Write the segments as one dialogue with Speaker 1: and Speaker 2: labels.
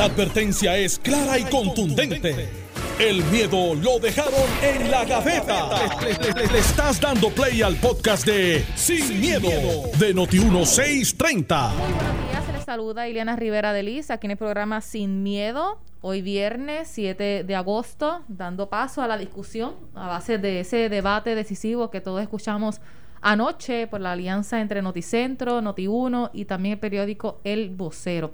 Speaker 1: La advertencia es clara y contundente. El miedo lo dejaron en la gaveta. Le, estás dando play al podcast de Sin, miedo, de Noti1630.
Speaker 2: Muy buenos días, se les saluda Ileana Rivera de Liz, aquí en el programa Sin Miedo. Hoy viernes 7 de agosto, dando paso a la discusión a base de ese debate decisivo que todos escuchamos anoche por la alianza entre Noticentro, Noti1 y también el periódico El Vocero.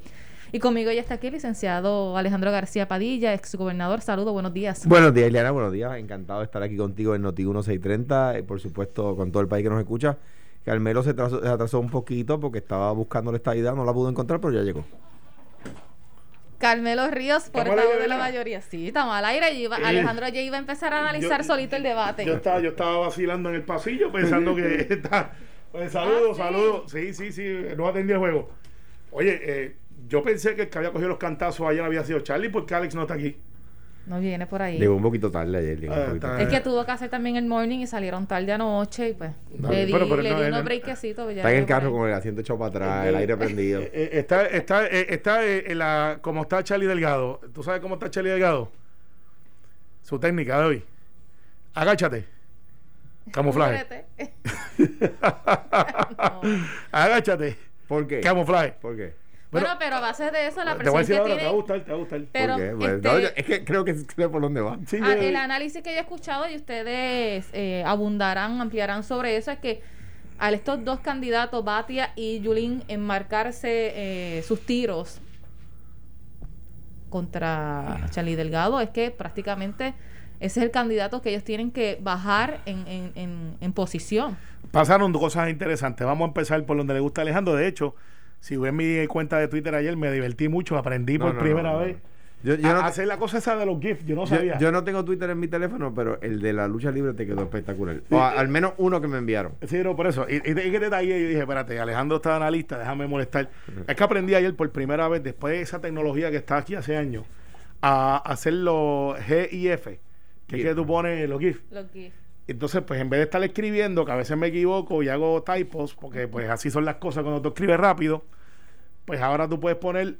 Speaker 2: Y conmigo ya está aquí el licenciado Alejandro García Padilla, exgobernador. Saludos, buenos días.
Speaker 3: Buenos días, Ileana, buenos días. Encantado de estar aquí contigo en Noti1 630 y por supuesto con todo el país que nos escucha. Carmelo se, atrasó, se atrasó un poquito porque estaba buscando la estadidad, no la pudo encontrar, pero ya llegó.
Speaker 2: Carmelo Ríos, portavoz de la mayoría. Sí, estamos al aire. Y iba, Alejandro ya iba a empezar a analizar solito el debate.
Speaker 4: Yo estaba, yo estaba vacilando en el pasillo pensando que está. Pues saludos,
Speaker 2: Ah, sí.
Speaker 4: saludos. Sí, sí, sí, no atendí el juego. Oye, eh, yo pensé que el que había cogido los cantazos ayer había sido Charlie porque Alex no está aquí.
Speaker 2: No viene por ahí.
Speaker 3: Llegó un poquito tarde ayer. llegó un
Speaker 4: Ah,
Speaker 3: poquito
Speaker 4: está
Speaker 3: tarde.
Speaker 2: Es que tuvo que hacer también el morning y salieron tarde anoche y pues le di,
Speaker 4: pero- pero
Speaker 2: le
Speaker 4: no,
Speaker 2: di
Speaker 4: él-
Speaker 2: unos breakecitos. pues,
Speaker 3: Está en el carro con el asiento echado para atrás, el aire prendido.
Speaker 4: Eh, eh, está, está, eh, está eh, en la, como está Charlie Delgado. ¿Tú sabes cómo está Charlie Delgado? Su técnica de hoy. Agáchate. Camuflaje.
Speaker 2: No.
Speaker 4: Agáchate.
Speaker 3: ¿Por qué?
Speaker 4: Camuflaje.
Speaker 3: ¿Por qué?
Speaker 2: Bueno,
Speaker 4: Bueno,
Speaker 2: pero a base de eso, la
Speaker 4: te voy a
Speaker 2: presión
Speaker 4: decir
Speaker 2: que
Speaker 4: ahora, te va a
Speaker 2: tiene...
Speaker 4: gustar, te va a gustar.
Speaker 2: Pero.
Speaker 3: Pues,
Speaker 2: este,
Speaker 3: no, yo- es que creo que sé por dónde va.
Speaker 4: Sí,
Speaker 2: Ah,
Speaker 4: yo-
Speaker 2: el análisis que yo he escuchado y ustedes eh, abundarán, ampliarán sobre eso es que al estos dos candidatos, Batia y Yulín, enmarcarse eh, sus tiros contra Charlie Delgado, es que prácticamente ese es el candidato que ellos tienen que bajar en, en, en, en posición.
Speaker 4: Pasaron dos cosas interesantes. Vamos a empezar por donde le gusta a Alejandro. De hecho, si ven mi cuenta de Twitter ayer, me divertí mucho. Aprendí
Speaker 3: No,
Speaker 4: por
Speaker 3: no,
Speaker 4: primera
Speaker 3: no, no.
Speaker 4: vez
Speaker 3: Yo, yo
Speaker 4: a
Speaker 3: no,
Speaker 4: hacer la cosa esa de los GIFs. Yo no sabía.
Speaker 3: yo no tengo Twitter en mi teléfono, pero el de la lucha libre te quedó espectacular. O a- al menos uno que me enviaron.
Speaker 4: Sí, no, por eso. Y, y, y que detalle, yo dije, espérate, Alejandro está analista, déjame molestar. Es que aprendí ayer por primera vez, después de esa tecnología que está aquí hace años, a hacer los GIF, que es
Speaker 3: GIF.
Speaker 4: que tú pones los GIF.
Speaker 2: Lo que-
Speaker 4: Entonces, pues en vez de estar escribiendo, que a veces me equivoco y hago typos, porque pues así son las cosas cuando tú escribes rápido, pues ahora tú puedes poner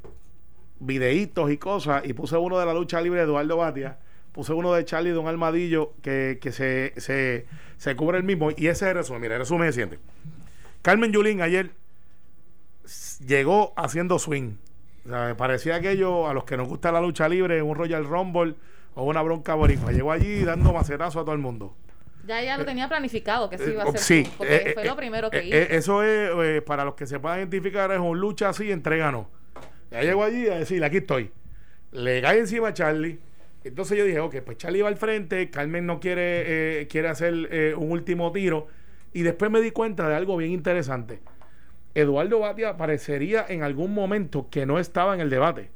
Speaker 4: videitos y cosas. Y puse uno de la lucha libre de Eduardo Batia, puse uno de Charlie Don Almadillo, que, que se, se, se cubre el mismo. Y ese es el resumen. Mira, el resumen es siguiente. Carmen Yulín ayer llegó haciendo swing. O sea, me parecía aquello a los que nos gusta la lucha libre, un Royal Rumble o una bronca boricua. Llegó allí dando macetazo a todo el mundo.
Speaker 2: Ya ella lo tenía planificado que sí iba a
Speaker 4: Eh,
Speaker 2: ser
Speaker 4: sí,
Speaker 2: porque
Speaker 4: eh,
Speaker 2: fue
Speaker 4: eh,
Speaker 2: lo primero que
Speaker 4: eh,
Speaker 2: hizo.
Speaker 4: eh, eso es, eh, para los que se puedan identificar, es un lucha así, entregano. Ya llegó allí a decir, aquí estoy. Le cae encima a Charlie. Entonces yo dije, ok, pues Charlie va al frente, Carmen no quiere, eh, quiere hacer eh, un último tiro. Y después me di cuenta de algo bien interesante. Eduardo Batia parecería en algún momento que no estaba en el debate.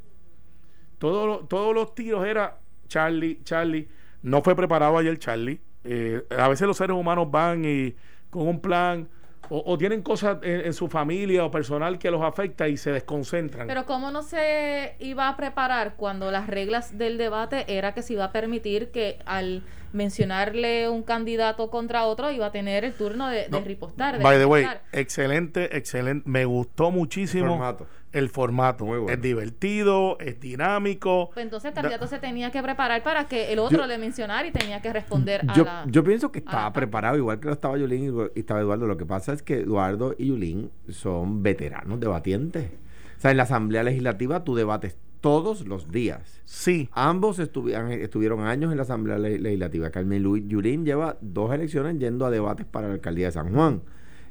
Speaker 4: Todo lo- todos los tiros era Charlie, Charlie. No fue preparado ayer Charlie. Eh, a veces los seres humanos van y con un plan o, o tienen cosas en, en su familia o personal que los afecta y se desconcentran.
Speaker 2: Pero ¿cómo no se iba a preparar cuando las reglas del debate era que se iba a permitir que al mencionarle un candidato contra otro iba a tener el turno de, de
Speaker 4: No,
Speaker 2: ripostar? de
Speaker 4: By the way, excelente, excelente. Me gustó muchísimo
Speaker 3: Formato.
Speaker 4: El formato.
Speaker 3: Muy bueno.
Speaker 4: Es divertido, es dinámico.
Speaker 2: Pues entonces el
Speaker 4: Da-
Speaker 2: candidato se tenía que preparar para que el otro
Speaker 3: Yo-
Speaker 2: le mencionara y tenía que responder a
Speaker 3: Yo,
Speaker 2: la...
Speaker 3: yo pienso que
Speaker 2: a la
Speaker 3: estaba preparado, igual que lo estaba Yulín y- estaba Eduardo. Lo que pasa es que Eduardo y Yulín son veteranos debatientes. O sea, en la Asamblea Legislativa tú debates todos los días.
Speaker 4: Sí,
Speaker 3: Ambos estuvieron, estuvieron años en la Asamblea Le- Legislativa. Carmen Luis Yulín lleva dos elecciones yendo a debates para la alcaldía de San Juan,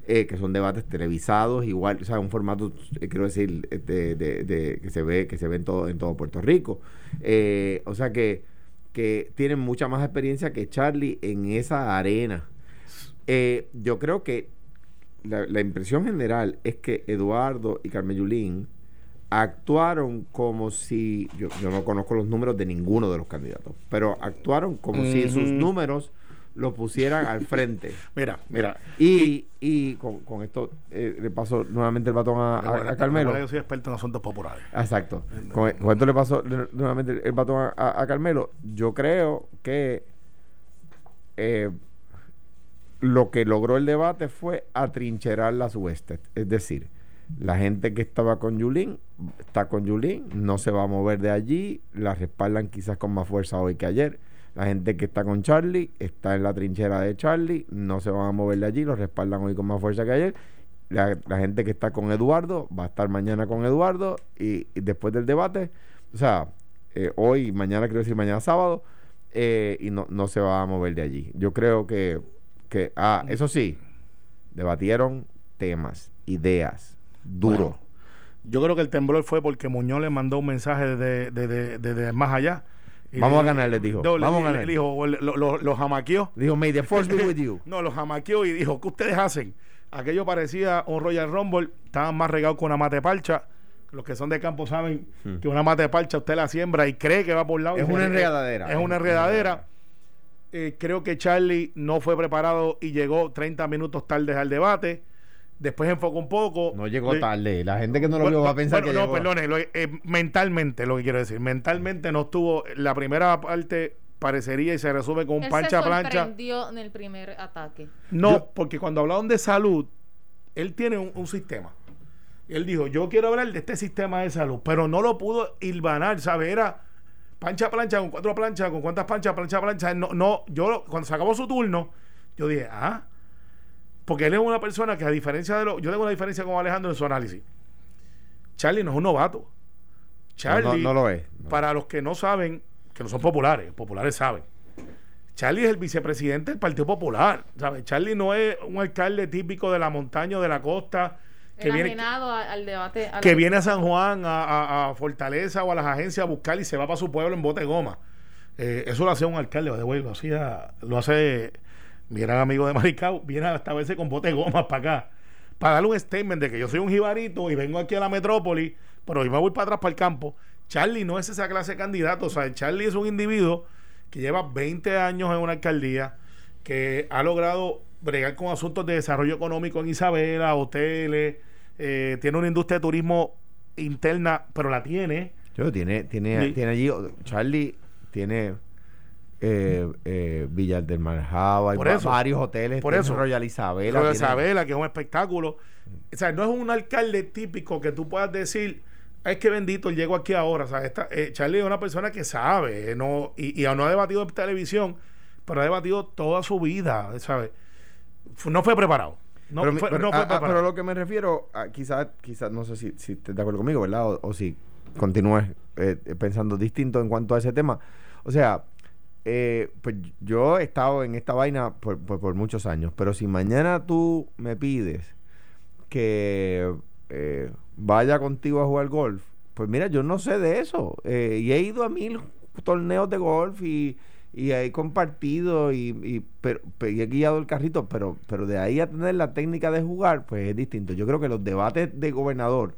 Speaker 3: eh, que son debates televisados, igual, o sea, un formato, eh, quiero decir, eh, de, de- de- que se ve, que se ve en todo, en todo Puerto Rico. Eh, o sea que, que tienen mucha más experiencia que Charlie en esa arena. Eh, yo creo que la, la impresión general es que Eduardo y Carmen Yulín actuaron como si, yo, yo no conozco los números de ninguno de los candidatos, pero actuaron como si sus números lo pusieran al frente.
Speaker 4: mira, mira.
Speaker 3: Y, y con, con esto eh, le paso nuevamente el batón a, a- a
Speaker 4: Recuerda-
Speaker 3: Carmelo.
Speaker 4: Yo soy experto en asuntos populares.
Speaker 3: Exacto. Con, con esto le paso nuevamente el batón a Carmelo. Yo creo que eh, lo que logró el debate fue atrincherar las huestes. Es decir, La gente que estaba con Yulín está con Yulín, no se va a mover de allí, la respaldan quizás con más fuerza hoy que ayer. La gente que está con Charlie está en la trinchera de Charlie, no se van a mover de allí, lo respaldan hoy con más fuerza que ayer. La, la gente que está con Eduardo va a estar mañana con Eduardo y, y después del debate, o sea, eh, hoy, mañana, quiero decir mañana sábado, eh, y no, no se va a mover de allí. Yo creo que, que ah, eso sí, debatieron temas, ideas, duro.
Speaker 4: Bueno, yo creo que el temblor fue porque Muñoz le mandó un mensaje desde de, de, de, de más allá.
Speaker 3: Vamos a ganar, les dijo. Vamos a ganar.
Speaker 4: le dijo, lo, lo, lo jamaqueó.
Speaker 3: Dijo, may the force be with you.
Speaker 4: No, los jamaqueó y dijo, ¿qué ustedes hacen? Aquello parecía un Royal Rumble, estaban más regados con una mate parcha. Los que son de campo saben que una mate parcha usted la siembra y cree que va por lado.
Speaker 3: Hmm. Es una enredadera.
Speaker 4: Es una enredadera. Eh, creo que Charlie no fue preparado y llegó 30 minutos tarde al debate. Después enfocó un poco.
Speaker 3: No llegó
Speaker 4: Le-
Speaker 3: tarde. La gente que no lo
Speaker 4: bueno,
Speaker 3: vio va a pensar
Speaker 4: bueno,
Speaker 3: que
Speaker 4: no,
Speaker 3: llegó.
Speaker 4: perdone, lo- eh, mentalmente lo que quiero decir. Mentalmente no estuvo. La primera parte parecería y se resume con un
Speaker 2: Él
Speaker 4: pancha
Speaker 2: se
Speaker 4: plancha.
Speaker 2: en el primer ataque.
Speaker 4: No,
Speaker 3: Yo-
Speaker 4: porque cuando hablaron de salud, él tiene un, un sistema. Él dijo, yo quiero hablar de este sistema de salud, pero no lo pudo hilvanar, ¿sabes? Era pancha plancha con cuatro planchas, con cuántas planchas, plancha plancha. No, no, yo cuando se acabó su turno, yo dije, ah, porque él es una persona que a diferencia de lo, yo tengo una diferencia con Alejandro en su análisis. Charlie no es un novato.
Speaker 3: No,
Speaker 4: Charlie,
Speaker 3: no, no lo es. No.
Speaker 4: para los que no saben, que no son populares, populares saben. Charlie es el vicepresidente del Partido Popular, ¿sabes? Charlie no es un alcalde típico de la montaña o de la costa que viene,
Speaker 2: al debate. a
Speaker 4: que
Speaker 2: la-
Speaker 4: viene a San Juan, a, a- a Fortaleza o a las agencias a buscar y se va para su pueblo en bote de goma. Eh, eso lo hacía un alcalde, de lo hacía, lo hace mi gran amigo de Maricao, viene hasta a veces con bote de goma para acá, para darle un statement de que yo soy un jibarito y vengo aquí a la metrópoli, pero yo me voy para atrás para el campo. Charlie no es esa clase de candidato, o sea, Charlie es un individuo que lleva 20 años en una alcaldía, que ha logrado bregar con asuntos de desarrollo económico en Isabela, hoteles, eh, tiene una industria de turismo interna, pero la tiene.
Speaker 3: Yo, tiene, tiene, tiene allí, Charlie tiene eh, eh, Villar del Marjaba, y
Speaker 4: Por eso.
Speaker 3: varios hoteles,
Speaker 4: Por eso.
Speaker 3: Royal Isabela. Tiene-
Speaker 4: Isabela, que es un espectáculo. O sea, no es un alcalde típico que tú puedas decir, es que bendito, llego aquí ahora. O sea, esta, eh, Charlie es una persona que sabe, eh, no, y, y no ha debatido en televisión, pero ha debatido toda su vida, ¿sabes? No fue preparado. No,
Speaker 3: pero,
Speaker 4: fue,
Speaker 3: pero-
Speaker 4: no fue
Speaker 3: ah,
Speaker 4: preparado.
Speaker 3: pero lo que me refiero, quizás, quizás, no sé si, si estés de acuerdo conmigo, ¿verdad? O, o si continúes eh, pensando distinto en cuanto a ese tema. O sea, eh, pues yo he estado en esta vaina por, por- muchos años, pero si mañana tú me pides que eh, vaya contigo a jugar golf, pues mira, yo no sé de eso. eh, y he ido a mil torneos de golf y, y he compartido y, y, pero, pe- y he guiado el carrito, pero, pero de ahí a tener la técnica de jugar, pues es distinto. Yo creo que los debates de gobernador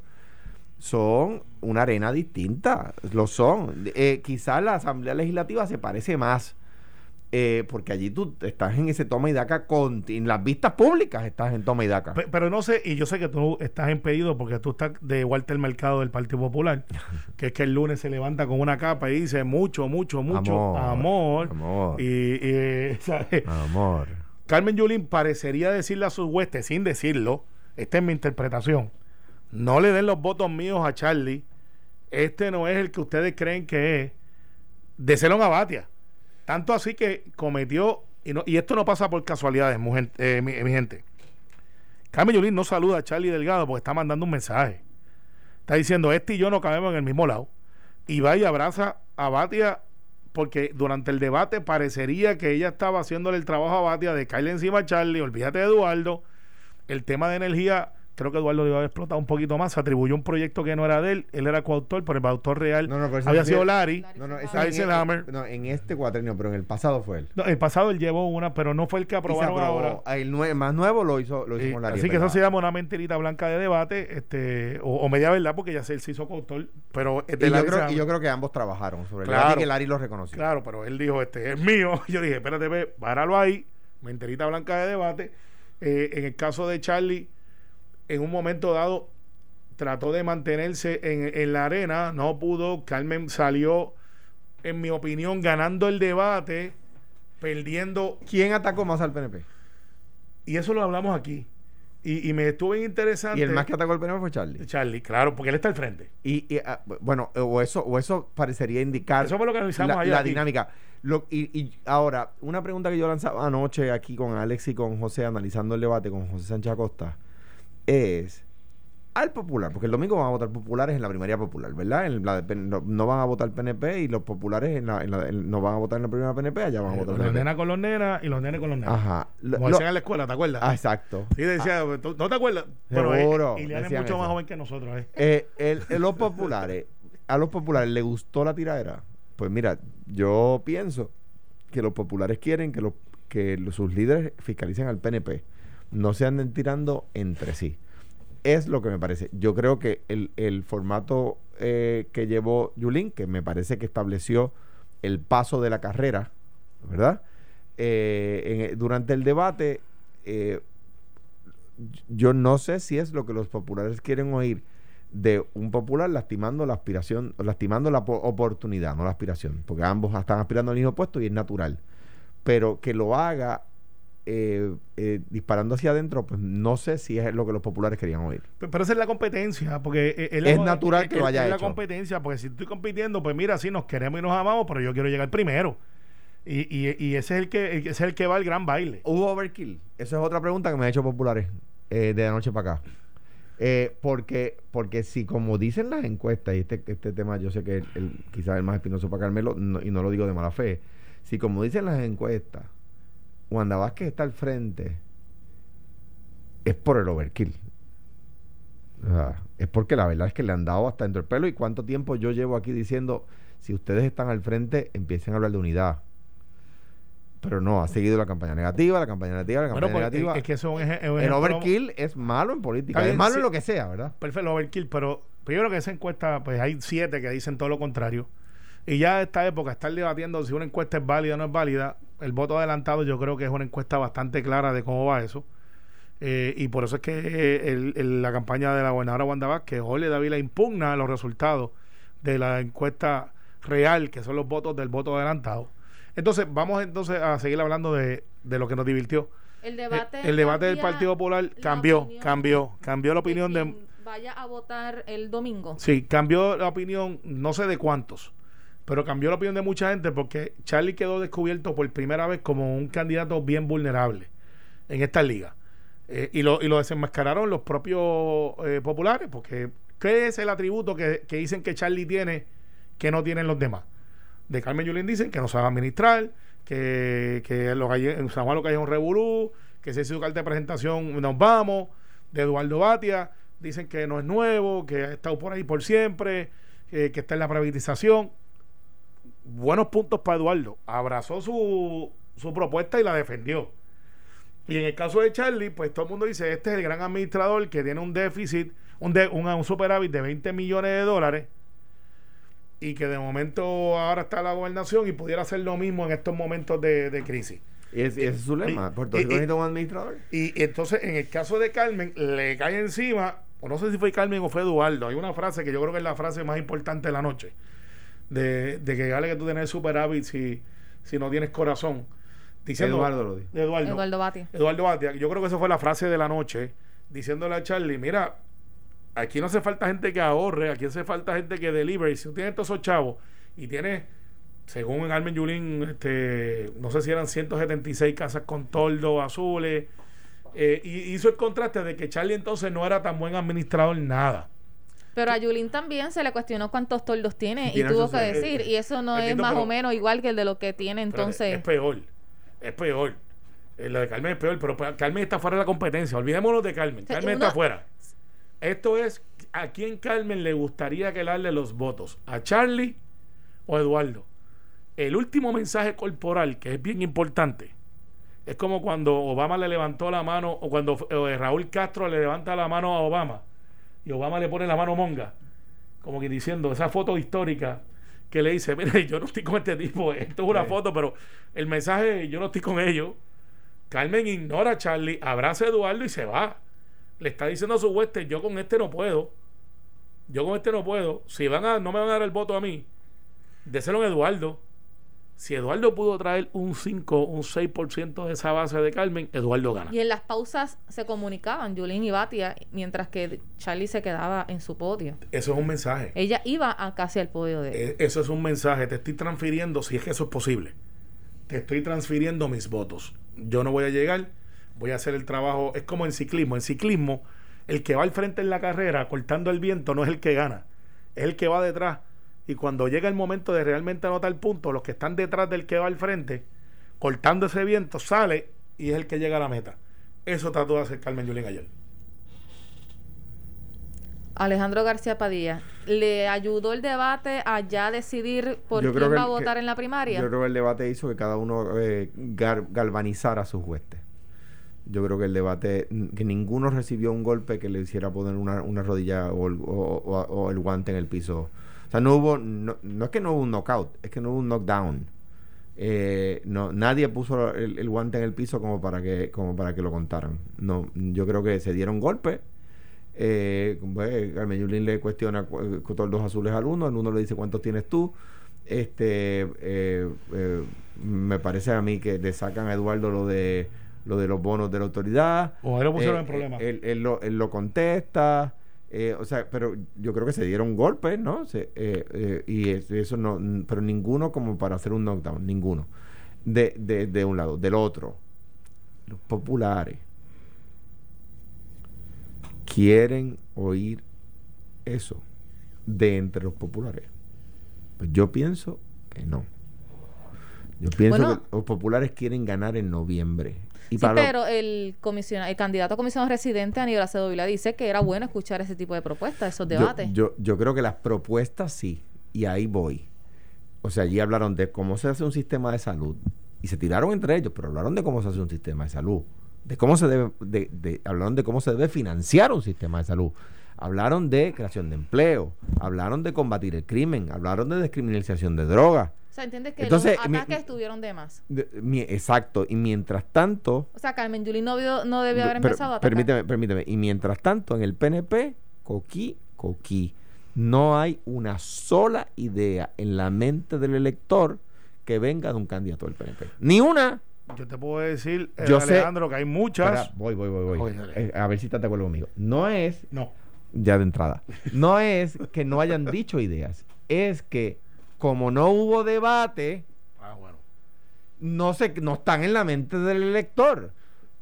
Speaker 3: son una arena distinta, lo son. Eh, quizás la Asamblea Legislativa se parece más, eh, porque allí tú estás en ese toma y daca, con, en las vistas públicas estás en toma y daca.
Speaker 4: Pe- Pero no sé, y yo sé que tú estás impedido porque tú estás de Walter Mercado del Partido Popular, que es que el lunes se levanta con una capa y dice mucho, mucho, mucho amor.
Speaker 3: Amor.
Speaker 4: Y, y, ¿sabes?
Speaker 3: Amor.
Speaker 4: Carmen Yulín parecería decirle a sus huestes, sin decirlo, esta es mi interpretación, no le den los votos míos a Charlie, este no es el que ustedes creen que es, de a Batia. Tanto así que cometió, y, no- y esto no pasa por casualidades, mu- gen- eh, mi, mi gente. Carmen Yulín no saluda a Charlie Delgado porque está mandando un mensaje. Está diciendo, este y yo no cabemos en el mismo lado. Y va y abraza a Batia porque durante el debate parecería que ella estaba haciéndole el trabajo a Batia de caerle encima a Charlie, olvídate de Eduardo. El tema de energía, creo que Eduardo lo iba a explotar un poquito más. Se atribuyó un proyecto que no era de él. Él era coautor, pero el autor real
Speaker 3: No, no,
Speaker 4: había sido Larry.
Speaker 3: No, no, ese
Speaker 2: Ah,
Speaker 3: en,
Speaker 4: Eisenhower.
Speaker 3: no, en este cuatrenio, pero en el pasado fue él.
Speaker 4: No, el pasado él llevó una, pero no fue el que aprobaron
Speaker 3: aprobó.
Speaker 4: ahora.
Speaker 3: El nue- más nuevo lo hizo, lo hizo Larry,
Speaker 4: así que eso se llama una mentirita blanca de debate, este, o, o media verdad, porque ya se, él se hizo coautor, pero
Speaker 3: Y yo, creo,
Speaker 4: se-
Speaker 3: y yo creo que ambos trabajaron sobre
Speaker 4: Claro.
Speaker 3: Larry, que Larry lo reconoció.
Speaker 4: Claro, pero él dijo, este es mío. Yo dije, espérate, ve, páralo ahí. Mentirita blanca de debate. Eh, en el caso de Charlie, en un momento dado, trató de mantenerse en, en la arena, no pudo. Carmen salió, en mi opinión, ganando el debate, perdiendo.
Speaker 3: ¿Quién atacó más al PNP?
Speaker 4: Y eso lo hablamos aquí. Y, y me estuvo bien interesante.
Speaker 3: Y el más que atacó el PNP fue Charlie.
Speaker 4: Charlie, claro, porque él está al frente.
Speaker 3: Y, y, ah, bueno, o eso, o eso parecería indicar
Speaker 4: Eso fue lo que analizamos
Speaker 3: la,
Speaker 4: ayer
Speaker 3: la
Speaker 4: aquí.
Speaker 3: dinámica. Lo- y, y ahora, una pregunta que yo lanzaba anoche aquí con Alex y con José, analizando el debate con José Sánchez Acosta, es al popular, porque el domingo van a votar populares en la primaria popular, ¿verdad? En la de no, no van a votar PNP y los populares en la, en la- en- no van a votar en la primera PNP, allá van a votar
Speaker 4: Los nenas con los nenas y los nenes con los nenas.
Speaker 3: Ajá. Lo-
Speaker 4: Como
Speaker 3: lo-
Speaker 4: decían en la escuela, ¿te acuerdas?
Speaker 3: ah, exacto.
Speaker 4: Sí, decía, ¿tú- ¿no te acuerdas?
Speaker 3: Seguro,
Speaker 4: eh, Ileana es
Speaker 3: decían
Speaker 4: mucho más
Speaker 3: eso.
Speaker 4: joven que nosotros, ¿eh?
Speaker 3: Eh, el- el- los populares, a los populares les gustó la tiradera. Pues mira, yo pienso que los populares quieren que, los, que los- sus líderes fiscalicen al PNP, no se anden tirando entre sí. Es lo que me parece. Yo creo que el, el formato eh, que llevó Yulín, que me parece que estableció el paso de la carrera, ¿verdad? Eh, durante el debate, eh, yo no sé si es lo que los populares quieren oír de un popular lastimando la aspiración, lastimando la po- oportunidad, no la aspiración, porque ambos están aspirando al mismo puesto y es natural. Pero que lo haga eh, eh, disparando hacia adentro, pues no sé si es lo que los populares querían oír.
Speaker 4: Pe- Pero esa es la competencia, porque eh, es, la-
Speaker 3: natural que lo haya
Speaker 4: es la
Speaker 3: hecho.
Speaker 4: competencia, porque si estoy compitiendo, pues mira, sí nos queremos y nos amamos, pero yo quiero llegar primero. Y, y, y ese es el que ese es el que va al gran baile.
Speaker 3: ¿Hubo overkill? Esa es otra pregunta que me ha hecho populares eh, de anoche para acá. Porque, porque si como dicen las encuestas, y este, este tema yo sé que el, el- quizás el más espinoso para Carmelo, no- y no lo digo de mala fe, si como dicen las encuestas, Wanda Vázquez está al frente, es por el overkill. O sea, es porque la verdad es que le han dado hasta dentro del pelo y cuánto tiempo yo llevo aquí diciendo, si ustedes están al frente, empiecen a hablar de unidad. Pero no, ha seguido la campaña negativa, la campaña negativa, la campaña
Speaker 4: pues,
Speaker 3: negativa.
Speaker 4: es, que
Speaker 3: el overkill es malo en política, es malo
Speaker 4: sí.
Speaker 3: en lo que sea, ¿verdad?
Speaker 4: Perfecto, el overkill, pero primero que esa encuesta, pues hay siete que dicen todo lo contrario. Y ya a esta época, estar debatiendo si una encuesta es válida o no es válida, el voto adelantado yo creo que es una encuesta bastante clara de cómo va eso. Eh, y por eso es que eh, el- el- la campaña de la gobernadora Wanda Vázquez, Jorge Dávila impugna los resultados de la encuesta real, que son los votos del voto adelantado. Entonces, vamos entonces a seguir hablando de, de lo que nos divirtió.
Speaker 2: El
Speaker 4: Eh,
Speaker 2: debate,
Speaker 4: el debate del Partido Popular
Speaker 2: la
Speaker 4: cambió, cambió, cambió la opinión de...
Speaker 2: vaya a votar el domingo.
Speaker 4: Sí, cambió la opinión, no sé de cuántos, pero cambió la opinión de mucha gente porque Charlie quedó descubierto por primera vez como un candidato bien vulnerable en esta liga. Eh, y, lo, y lo desenmascararon los propios eh, populares, porque ¿qué es el atributo que, que dicen que Charlie tiene que no tienen los demás? De Carmen Yulín dicen que no sabe administrar, que, que los en San Juan lo que hay es un revolú, que es su carta de presentación nos vamos. De Eduardo Batia dicen que no es nuevo, que ha estado por ahí por siempre, eh, que está en la privatización. Buenos puntos para Eduardo. Abrazó su, su propuesta y la defendió. Y en el caso de Charlie, pues todo el mundo dice, este es el gran administrador que tiene un déficit, un, de, un, un superávit de 20 millones de dólares y que de momento ahora está la gobernación y pudiera hacer lo mismo en estos momentos de, de crisis.
Speaker 3: Y ese, es su lema.
Speaker 4: Y-
Speaker 3: Puerto
Speaker 4: y-
Speaker 3: Rico
Speaker 4: y-
Speaker 3: necesita un administrador.
Speaker 4: Y entonces, en el caso de Carmen, le cae encima, o no sé si fue Carmen o fue Eduardo, hay una frase que yo creo que es la frase más importante de la noche, de, de que vale que tú tienes superávit si, si no tienes corazón. Diciendo,
Speaker 3: Eduardo lo dijo.
Speaker 4: Eduardo.
Speaker 2: Eduardo Bati.
Speaker 4: Eduardo Batia, yo creo que esa fue la frase de la noche, diciéndole a Charlie, mira, aquí no hace falta gente que ahorre, aquí hace falta gente que deliver, y si tú tienes todos esos chavos y tienes, según Carmen Yulín, este, no sé si eran 176 casas con toldo azules, eh, y hizo el contraste de que Charlie entonces no era tan buen administrador nada.
Speaker 2: Pero a Yulín también se le cuestionó cuántos toldos tiene y
Speaker 3: Tiene
Speaker 2: tuvo que
Speaker 3: eh,
Speaker 2: decir, y eso no es más
Speaker 4: pero-
Speaker 2: o menos igual que el de lo que tiene entonces.
Speaker 4: es peor, es peor. Eh, la de Carmen es peor, pero pues, Carmen está fuera de la competencia. Olvidémonos de Carmen. Carmen está fuera. Esto es a quién Carmen le gustaría que darle los votos, a Charlie o a Eduardo. El último mensaje corporal, que es bien importante, es como cuando Obama le levantó la mano, o cuando eh, Raúl Castro le levanta la mano a Obama, y Obama le pone la mano monga, como que diciendo, esa foto histórica que le dice, mire, yo no estoy con este tipo, esto es una
Speaker 3: Sí.
Speaker 4: foto, pero el mensaje, yo no estoy con ellos. Carmen ignora a Charlie, abraza a Eduardo y se va. Le está diciendo a su hueste, yo con este no puedo. Yo con este no puedo. Si van a, no me van a dar el voto a mí, déselo a Eduardo. Si Eduardo pudo traer un 5, un 6% de esa base de Carmen, Eduardo gana.
Speaker 2: Y en las pausas se comunicaban Julín y Batia, mientras que Charlie se quedaba en su podio.
Speaker 4: Eso es un mensaje.
Speaker 2: Ella iba a casi al podio de él.
Speaker 4: Eh, Eso es un mensaje. Te estoy transfiriendo, si es que eso es posible. Te estoy transfiriendo mis votos. Yo no voy a llegar, voy a hacer el trabajo. Es como en ciclismo. En ciclismo, el que va al frente en la carrera, cortando el viento, no es el que gana, es el que va detrás. Y cuando llega el momento de realmente anotar punto, los que están detrás del que va al frente, cortando ese viento, sale y es el que llega a la meta. Eso trató de hacer Carmen Yulín ayer.
Speaker 2: Alejandro García Padilla, ¿le ayudó el debate a ya decidir por
Speaker 3: Yo
Speaker 2: quién va a votar
Speaker 3: que-
Speaker 2: en la primaria?
Speaker 3: Yo creo que el debate hizo que cada uno eh, gar- galvanizara a sus huestes. Yo creo que el debate, que ninguno recibió un golpe que le hiciera poner una, una rodilla o el, o- o- o el guante en el piso. O sea, no hubo, no, no es que no hubo un knockout, es que no hubo un knockdown. Eh, no, nadie puso el, el guante en el piso como para que, como para que lo contaran. No, yo creo que se dieron golpes. Eh, pues, Carmen Yulín le cuestiona cu- cu- todos los azules al uno, el uno le dice cuántos tienes tú. Este eh, eh, me parece a mí que le sacan a Eduardo lo de lo de los bonos de la autoridad.
Speaker 4: O ahí lo pusieron
Speaker 3: Eh,
Speaker 4: en problema.
Speaker 3: Él, él lo, él lo contesta. Eh, o sea, pero yo creo que se dieron golpes, ¿no? Se- eh, eh, y es- eso no, pero ninguno como para hacer un knockdown, ninguno. De, de, de un lado. Del otro, los populares quieren oír eso de entre los populares. Pues yo pienso que no. Yo pienso
Speaker 2: Bueno.
Speaker 3: que los populares quieren ganar en noviembre. Y
Speaker 2: sí, pero el, candidato a comisionado residente, Aníbal Acevedo Vila, dice que era bueno escuchar ese tipo de propuestas, esos
Speaker 3: Yo-
Speaker 2: debates.
Speaker 3: Yo, yo, creo que las propuestas sí, y ahí voy. O sea, allí hablaron de cómo se hace un sistema de salud, y se tiraron entre ellos, pero hablaron de cómo se hace un sistema de salud, de cómo se debe, de, de- hablaron de cómo se debe financiar un sistema de salud, hablaron de creación de empleo, hablaron de combatir el crimen, hablaron de descriminalización de drogas.
Speaker 2: O sea, entiendes que
Speaker 3: Entonces,
Speaker 2: los
Speaker 3: mi-
Speaker 2: ataques estuvieron de más.
Speaker 3: De- mi- exacto, y mientras tanto,
Speaker 2: O sea, Carmen Yulín no, vio- no debió haber empezado a atacar.
Speaker 3: Permíteme, permíteme. Y mientras tanto, en el PNP, coquí, coquí. No hay una sola idea en la mente del elector que venga de un candidato del PNP. Ni una.
Speaker 4: Yo te puedo decir, eh,
Speaker 3: Yo sé-
Speaker 4: Alejandro, que hay muchas.
Speaker 3: Espera, voy, voy, voy, voy. Eh, a ver si estás de acuerdo conmigo. No es,
Speaker 4: No.
Speaker 3: ya de entrada, no es que no hayan dicho ideas. Es que como no hubo debate,
Speaker 4: Ah, bueno.
Speaker 3: no se, no están en la mente del elector.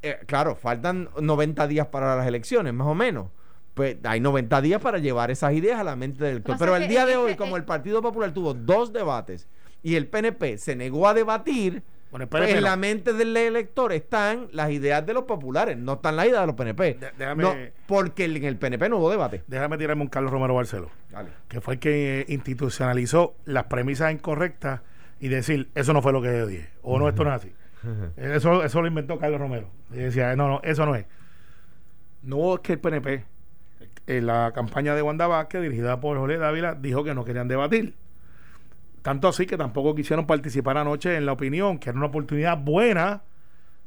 Speaker 3: Eh, claro, faltan 90 días para las elecciones, más o menos. Pues hay 90 días para llevar esas ideas a la mente del elector. Pero el día de hoy, como el Partido Popular tuvo dos debates y el PNP se negó a debatir,
Speaker 4: Bueno,
Speaker 3: pues en la mente del elector están las ideas de los populares, no están las ideas de los PNP.
Speaker 4: De- déjame-
Speaker 3: No, porque en el PNP no hubo debate.
Speaker 4: Déjame tirarme un Carlos Romero Barceló, que fue el que eh, institucionalizó las premisas incorrectas y decir, eso no fue lo que yo dije, o no, esto no es así. Eso, eso lo inventó Carlos Romero. Y decía, no, no, eso no es. No es que el PNP, en la campaña de Wanda Vázquez, dirigida por Jorge Dávila, dijo que no querían debatir. Tanto así que tampoco quisieron participar anoche en la opinión, que era una oportunidad buena,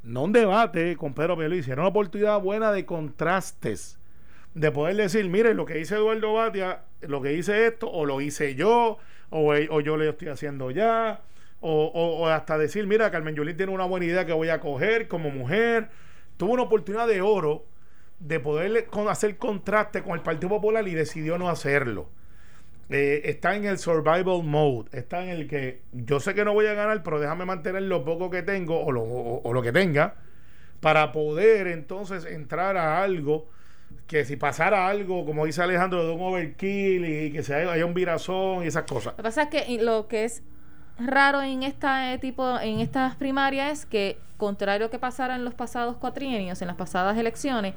Speaker 4: no un debate con Pedro Pierluisi, era una oportunidad buena de contrastes, de poder decir, mire, lo que dice Eduardo Batia, lo que dice esto, o lo hice yo, o, yo le estoy haciendo ya, o, o- hasta decir, mira, Carmen Yulín tiene una buena idea que voy a coger como mujer. Tuvo una oportunidad de oro de poder hacer contraste con el Partido Popular y decidió no hacerlo. Eh, está en el survival mode, está en el que yo sé que no voy a ganar, pero déjame mantener lo poco que tengo o lo, o- o lo que tenga para poder entonces entrar a algo que si pasara algo, como dice Alejandro, de un overkill y que se haya, un virazón y esas cosas.
Speaker 2: Lo que pasa es que lo que es raro en esta tipo en estas primarias es que contrario a que pasara en los pasados cuatrienios, en las pasadas elecciones,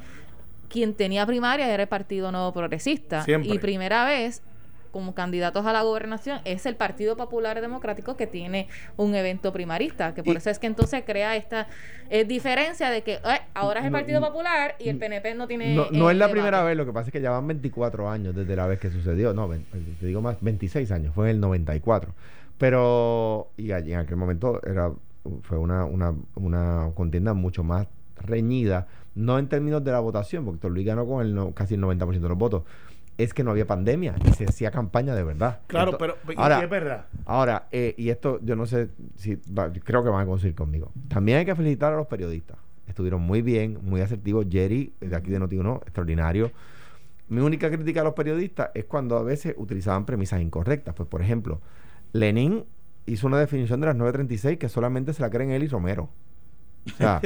Speaker 2: quien tenía primaria era el Partido Nuevo Progresista
Speaker 4: Siempre.
Speaker 2: y primera vez como candidatos a la gobernación es el Partido Popular Democrático que tiene un evento primarista, que por
Speaker 3: Y-
Speaker 2: eso es que entonces crea esta eh, diferencia de que eh, ahora es el Partido
Speaker 3: no,
Speaker 2: Popular y el PNP no tiene
Speaker 3: No, no
Speaker 2: eh,
Speaker 3: es la
Speaker 2: debate.
Speaker 3: primera vez, lo que pasa es que ya van 24 años desde la vez que sucedió. No, te digo más, 26 años, fue en el 94. Pero, y allí en aquel momento era fue una, una, una contienda mucho más reñida, no en términos de la votación, porque Luis ganó con el no- casi el 90% de los votos, es que no había pandemia y se hacía campaña de verdad.
Speaker 4: Claro, pero
Speaker 3: ahora,
Speaker 4: es verdad.
Speaker 3: Ahora, eh, y esto yo no sé si va- creo que van a conseguir conmigo. También hay que felicitar a los periodistas. Estuvieron muy bien, muy asertivos. Jerry, de aquí de Noti1, extraordinario. Mi única crítica a los periodistas es cuando a veces utilizaban premisas incorrectas. Pues, por ejemplo, Lenin hizo una definición de las 936 que solamente se la creen él y Romero. O sea,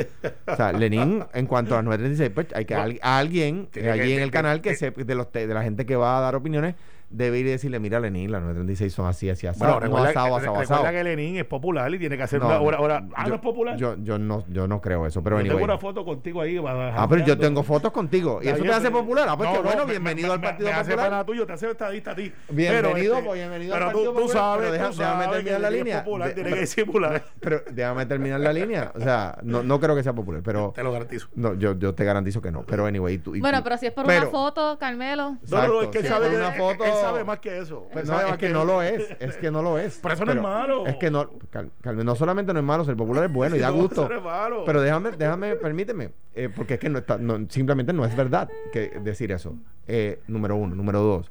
Speaker 3: o sea, Lenin, en cuanto a las 936, pues hay que a alguien eh, allí
Speaker 4: que-
Speaker 3: en el
Speaker 4: que-
Speaker 3: canal que
Speaker 4: que-
Speaker 3: se, de, los, te- de la gente que va a dar opiniones debe ir y decirle, mira Lenin, las 936 son así, así, así.
Speaker 4: Bueno,
Speaker 3: no
Speaker 4: recuerda,
Speaker 3: asado, asado,
Speaker 4: recuerda
Speaker 3: asado.
Speaker 4: que Lenin es popular y tiene que hacer
Speaker 3: No,
Speaker 4: una hora. hora ah,
Speaker 3: yo-
Speaker 4: no es popular.
Speaker 3: Yo, yo, no, yo no creo eso, pero
Speaker 4: Yo
Speaker 3: anyway.
Speaker 4: tengo una foto contigo ahí.
Speaker 3: Ah, pero yo tengo fotos contigo. ¿Y eso te hace popular? Ah, pues
Speaker 4: No,
Speaker 3: qué
Speaker 4: no,
Speaker 3: bueno,
Speaker 4: me-
Speaker 3: bienvenido
Speaker 4: me-
Speaker 3: al
Speaker 4: me-
Speaker 3: Partido
Speaker 4: me hace
Speaker 3: Popular.
Speaker 4: pana tuyo, te hace estadista a ti.
Speaker 3: Bienvenido,
Speaker 4: Pero,
Speaker 3: pues, bienvenido al
Speaker 4: pero tú,
Speaker 3: Partido
Speaker 4: tú
Speaker 3: Popular,
Speaker 4: sabes,
Speaker 3: pero deja-
Speaker 4: tú
Speaker 3: déjame
Speaker 4: sabes
Speaker 3: terminar
Speaker 4: que
Speaker 3: la línea.
Speaker 4: popular, tiene que disimular.
Speaker 3: Pero déjame terminar la línea. O sea, no, no creo que sea popular, pero
Speaker 4: Te lo garantizo.
Speaker 3: no, yo, yo te garantizo que no. Pero anyway, tú, y
Speaker 2: Bueno, pero si es por una foto, Carmelo.
Speaker 4: No, es que sabe,
Speaker 3: una foto-
Speaker 4: sabe más que eso. Él sabe
Speaker 3: no,
Speaker 4: más
Speaker 3: es que no lo es, es que no lo es.
Speaker 4: Pero eso no es malo.
Speaker 3: Es que no, Cal- no solamente no es malo, ser popular es bueno y da gusto.
Speaker 4: eso no es malo.
Speaker 3: Pero déjame, déjame, permíteme, eh, porque es que no está, no, simplemente no es verdad que decir eso. Eh, número uno, número dos.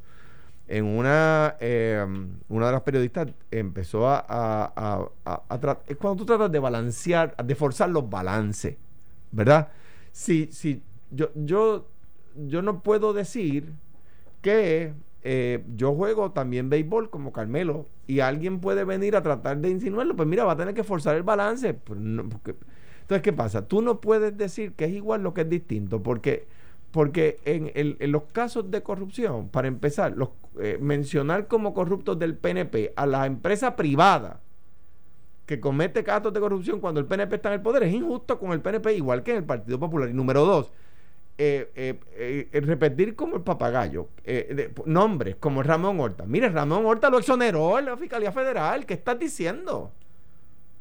Speaker 3: En una, eh, una de las periodistas empezó a, a, a- a- a tra- es cuando tú tratas de balancear, de forzar los balances, ¿verdad? Si, si yo, yo, yo no puedo decir que eh, yo juego también béisbol como Carmelo y alguien puede venir a tratar de insinuarlo, pues mira, va a tener que forzar el balance. Pues entonces, ¿qué pasa? Tú no puedes decir que es igual lo que es distinto, porque, porque en, el- los casos de corrupción, para empezar, los, eh, mencionar como corruptos del PNP a la empresa privada que comete actos de corrupción cuando el PNP está en el poder es injusto con el PNP, igual que en el Partido Popular. Y número dos, eh, eh, eh, repetir como el papagayo nombres como Ramón Horta. Mire, Ramón Horta lo exoneró en la Fiscalía Federal. ¿Qué estás diciendo?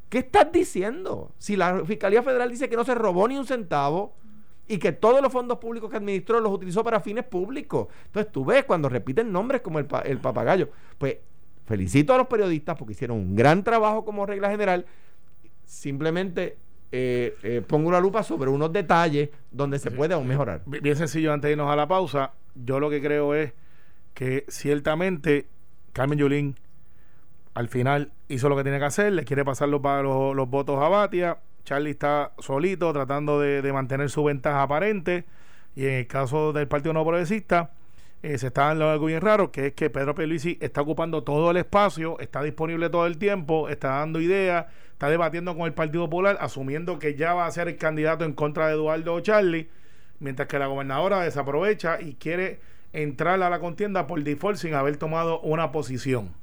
Speaker 3: ¿Qué estás diciendo? Si la Fiscalía Federal dice que no se robó ni un centavo y que todos los fondos públicos que administró los utilizó para fines públicos. Entonces tú ves cuando repiten nombres como el papagayo. Pues felicito a los periodistas porque hicieron un gran trabajo como regla general. Simplemente eh, eh, pongo la lupa sobre unos detalles donde se puede aún mejorar.
Speaker 4: Bi- Bien sencillo, antes de irnos a la pausa, yo lo que creo es que ciertamente Carmen Yulín al final hizo lo que tiene que hacer, le quiere pasar los, los, los votos a Batia, Charlie está solito tratando de, de mantener su ventaja aparente. Y en el caso del Partido No Progresista eh, se está dando algo bien raro, que es que Pedro Pierluisi está ocupando todo el espacio, está disponible todo el tiempo, está dando ideas, está debatiendo con el Partido Popular, asumiendo que ya va a ser el candidato en contra de Eduardo o Charlie, mientras que la gobernadora desaprovecha y quiere entrar a la contienda por default sin haber tomado una posición.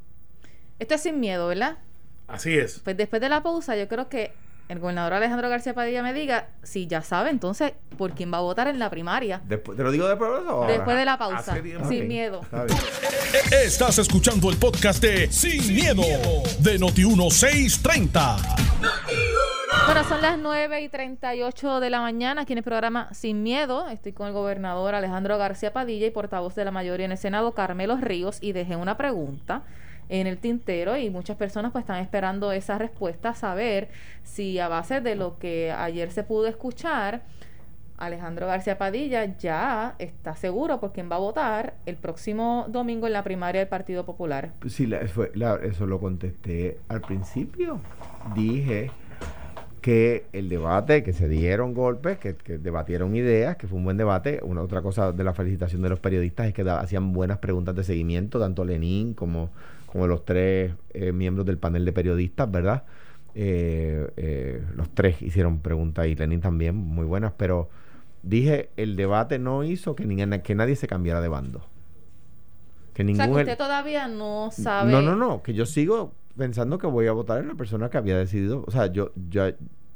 Speaker 2: Esto es sin miedo, ¿verdad?
Speaker 4: Así es.
Speaker 2: Pues después de la pausa, yo creo que el gobernador Alejandro García Padilla me diga si ya sabe entonces por quién va a votar en la primaria.
Speaker 3: Después, ¿Te lo digo después o?
Speaker 2: Después de la pausa. Sin miedo.
Speaker 3: está bien.
Speaker 1: Estás escuchando el podcast de Sin, miedo, de Noti1630.
Speaker 2: Bueno, son las 9 y 38 de la mañana aquí en el programa Sin Miedo. Estoy con el gobernador Alejandro García Padilla y portavoz de la mayoría en el Senado, Carmelo Ríos, y dejé una pregunta en el tintero y muchas personas pues están esperando esa respuesta, saber si a base de lo que ayer se pudo escuchar, Alejandro García Padilla ya está seguro por quién va a votar el próximo domingo en la primaria del Partido Popular.
Speaker 3: Sí, fue- eso lo contesté al principio. Dije que el debate, que se dieron golpes, que, debatieron ideas, que fue un buen debate. Una otra cosa de la felicitación de los periodistas es que hacían buenas preguntas de seguimiento, tanto Lenín como, como los tres eh, miembros del panel de periodistas, ¿verdad? Eh, eh, los tres hicieron preguntas y Lenín también, muy buenas, pero dije, el debate no hizo que, ni- que nadie se cambiara de bando. Que
Speaker 2: O
Speaker 3: ningún
Speaker 2: sea, que usted todavía no sabe...
Speaker 3: no, no, no, que yo sigo pensando que voy a votar en la persona que había decidido. O sea, yo, yo,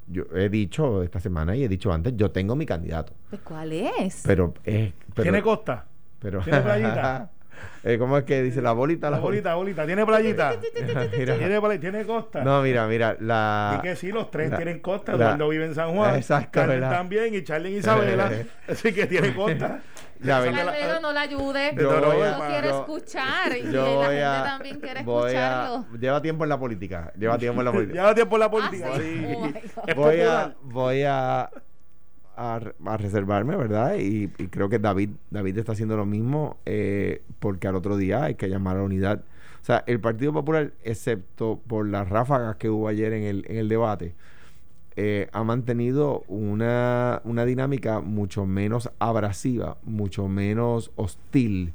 Speaker 3: yo he dicho esta semana y he dicho antes, yo tengo mi candidato.
Speaker 2: Pues, ¿Cuál es?
Speaker 3: Pero es. Pero,
Speaker 4: ¿Tiene costa?
Speaker 3: pero,
Speaker 4: tiene playita?
Speaker 3: Eh, ¿Cómo es que dice la bolita?
Speaker 4: La bolita, bolita. ¿Tiene playita?
Speaker 3: Mira.
Speaker 4: ¿Tiene, play- ¿Tiene costa?
Speaker 3: No, mira, mira, la.
Speaker 4: Y que sí, los tres
Speaker 3: la-
Speaker 4: tienen costa.
Speaker 3: la-
Speaker 4: Eduardo vive en San Juan.
Speaker 3: Exacto,
Speaker 4: Carmen
Speaker 3: ¿verdad?
Speaker 4: también. Y Charlie y Isabela. así que tiene costa.
Speaker 3: Ya.
Speaker 2: Carmelo, no la ayude.
Speaker 3: Yo
Speaker 4: No,
Speaker 3: voy a-
Speaker 2: quiere
Speaker 3: yo-
Speaker 2: escuchar. Y
Speaker 3: yo
Speaker 2: la
Speaker 3: voy
Speaker 2: gente
Speaker 3: a-
Speaker 2: también quiere
Speaker 3: a-
Speaker 2: escucharlo.
Speaker 3: lleva tiempo en la política. Lleva tiempo en la política.
Speaker 4: Lleva tiempo en la política.
Speaker 2: Ah, sí.
Speaker 4: sí.
Speaker 2: Oh,
Speaker 3: voy a, voy a, a, a reservarme, ¿verdad? Y, y creo que David, David está haciendo lo mismo eh, porque al otro día hay que llamar a la unidad. O sea, el Partido Popular, excepto por las ráfagas que hubo ayer en el, en el debate, eh, ha mantenido una, una dinámica mucho menos abrasiva, mucho menos hostil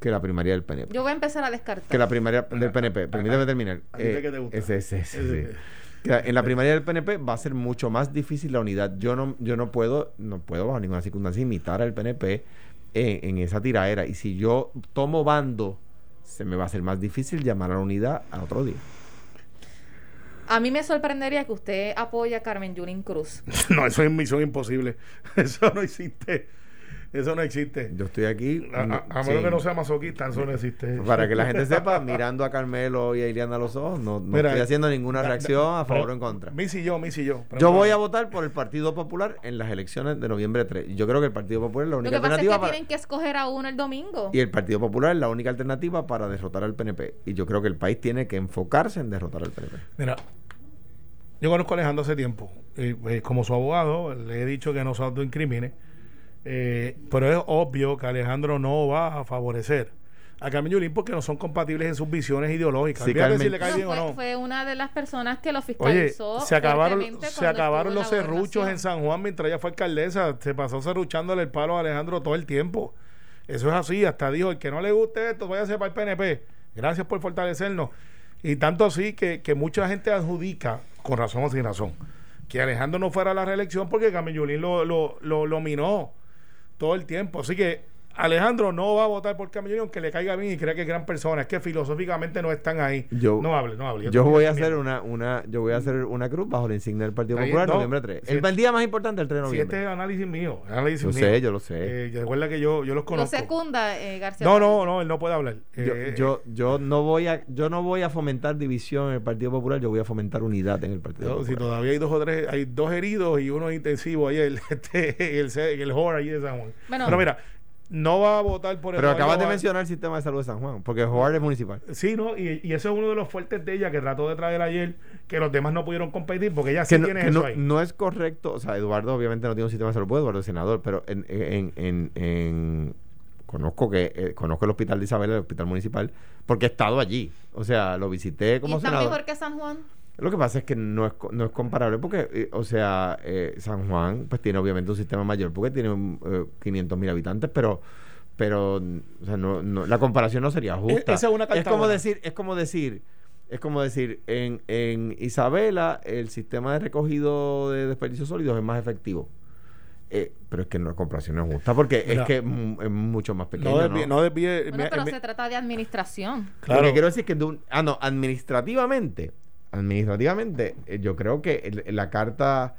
Speaker 3: que la primaria del PNP.
Speaker 2: Yo voy a empezar a descartar.
Speaker 3: Que la primaria del PNP. Permíteme terminar.
Speaker 4: ¿A ti de
Speaker 3: Eh,
Speaker 4: qué te gusta?
Speaker 3: ese, ese, ese,
Speaker 4: Ese-
Speaker 3: sí. Que En la primaria del PNP va a ser mucho más difícil la unidad. Yo no, yo no puedo, no puedo bajo ninguna circunstancia imitar al PNP en, en esa tiraera. Y si yo tomo bando, se me va a hacer más difícil llamar a la unidad a otro día.
Speaker 2: A mí me sorprendería que usted apoye a Carmen Yulín Cruz.
Speaker 4: No, eso es misión imposible. Eso no existe. Eso no existe.
Speaker 3: Yo estoy aquí.
Speaker 4: A, a- a
Speaker 3: sí,
Speaker 4: menos que no sea masoquista, eso no existe.
Speaker 3: Para que la gente sepa, mirando a Carmelo y a Iliana a los ojos, no, no
Speaker 4: Mira,
Speaker 3: estoy haciendo ninguna reacción
Speaker 4: da-
Speaker 3: a favor
Speaker 4: pero
Speaker 3: o en contra.
Speaker 4: Miss y yo, Miss y yo.
Speaker 3: Yo voy a votar por el Partido Popular en las elecciones de noviembre 3. Y Yo creo que el Partido Popular es la
Speaker 2: Lo
Speaker 3: única
Speaker 2: que pasa es
Speaker 3: alternativa
Speaker 2: que
Speaker 3: para...
Speaker 2: tienen que escoger a uno el domingo.
Speaker 3: Y el Partido Popular es la única alternativa para derrotar al PNP. Y yo creo que el país tiene que enfocarse en derrotar al PNP.
Speaker 4: Mira, yo conozco a Alejandro hace tiempo. Eh, eh, como su abogado, le he dicho que no se autoincrimine. Eh, pero es obvio que Alejandro no va a favorecer a Carmen Yulín porque no son compatibles en sus visiones ideológicas.
Speaker 3: Sí,
Speaker 4: Olvídate
Speaker 3: Carmen-
Speaker 4: si le cae
Speaker 2: No,
Speaker 4: bien
Speaker 2: fue,
Speaker 4: o no.
Speaker 2: fue una de las personas que lo
Speaker 4: Oye,
Speaker 2: fiscalizó.
Speaker 4: se acabaron,
Speaker 2: fuertemente
Speaker 4: se acabaron los serruchos en. San Juan mientras ella fue alcaldesa. Se pasó serruchándole el palo a Alejandro todo el tiempo. Eso es así. Hasta dijo, el que no le guste esto, váyase para el PNP. Gracias por fortalecernos. Y tanto así que, que mucha gente adjudica, con razón o sin razón, que Alejandro no fuera a la reelección porque Carmen Yulín lo, lo, lo, lo minó todo el tiempo. Así que Alejandro no va a votar por Carmen Yulín aunque le caiga bien y crea que es gran persona. Es que filosóficamente no están ahí.
Speaker 3: Yo-
Speaker 4: no hable, no hable.
Speaker 3: Yo voy a hacer una, una, yo voy a hacer una cruz bajo la insignia del Partido Popular
Speaker 4: no.
Speaker 3: noviembre 3.
Speaker 4: Si
Speaker 3: el, el día más importante el 3 de
Speaker 4: Si este
Speaker 3: noviembre.
Speaker 4: es el análisis mío, el análisis
Speaker 3: Yo
Speaker 4: mío.
Speaker 3: sé, yo lo sé.
Speaker 4: Eh, recuerda que yo, yo los
Speaker 2: Lo
Speaker 4: conozco.
Speaker 2: secunda eh, García.
Speaker 4: No, no, no, él no puede hablar.
Speaker 3: Yo,
Speaker 4: Eh,
Speaker 3: yo, yo no voy a, yo no voy a fomentar división en el Partido Popular, yo voy a fomentar unidad en el Partido
Speaker 4: no, si
Speaker 3: Popular.
Speaker 4: todavía hay dos o tres, hay dos heridos y uno intensivo ayer, este, el, el, el Hor allí de San Juan.
Speaker 2: Bueno.
Speaker 4: Pero mira, no va a votar por
Speaker 3: Pero
Speaker 4: Eduardo
Speaker 3: acabas de mencionar el sistema de salud de San Juan, porque Howard es municipal.
Speaker 4: Sí, ¿no? Y, y eso es uno de los fuertes de ella que trató de traer ayer, que los demás no pudieron competir porque ella sí
Speaker 3: que no,
Speaker 4: tiene
Speaker 3: que
Speaker 4: eso
Speaker 3: no-
Speaker 4: ahí.
Speaker 3: no es correcto, o sea, Eduardo obviamente no tiene un sistema de salud, Eduardo es senador, pero en, en, en, en- conozco que eh, conozco el hospital de Isabel, el hospital municipal, porque he estado allí, o sea, lo visité
Speaker 2: ¿Y
Speaker 3: como
Speaker 2: está
Speaker 3: senador.
Speaker 2: mejor que San Juan?
Speaker 3: Lo que pasa es que no es, co- no es comparable porque, eh, o sea, eh, San Juan pues tiene obviamente un sistema mayor porque tiene eh, 500 mil habitantes, pero pero o sea, no, no- la comparación no sería justa.
Speaker 4: E-, esa es una carta
Speaker 3: como
Speaker 4: buena.
Speaker 3: decir, es como decir, es como decir, en, en Isabela el sistema de recogido de desperdicios sólidos es más efectivo. Eh, pero es que no, la comparación no es justa porque
Speaker 4: Mira,
Speaker 3: es que es mucho más pequeño.
Speaker 4: no desvíe, no desvíe-
Speaker 2: Bueno, pero se trata de administración.
Speaker 4: claro.
Speaker 3: Lo que quiero decir es que de un- ah no, administrativamente, administrativamente eh, yo creo que la carta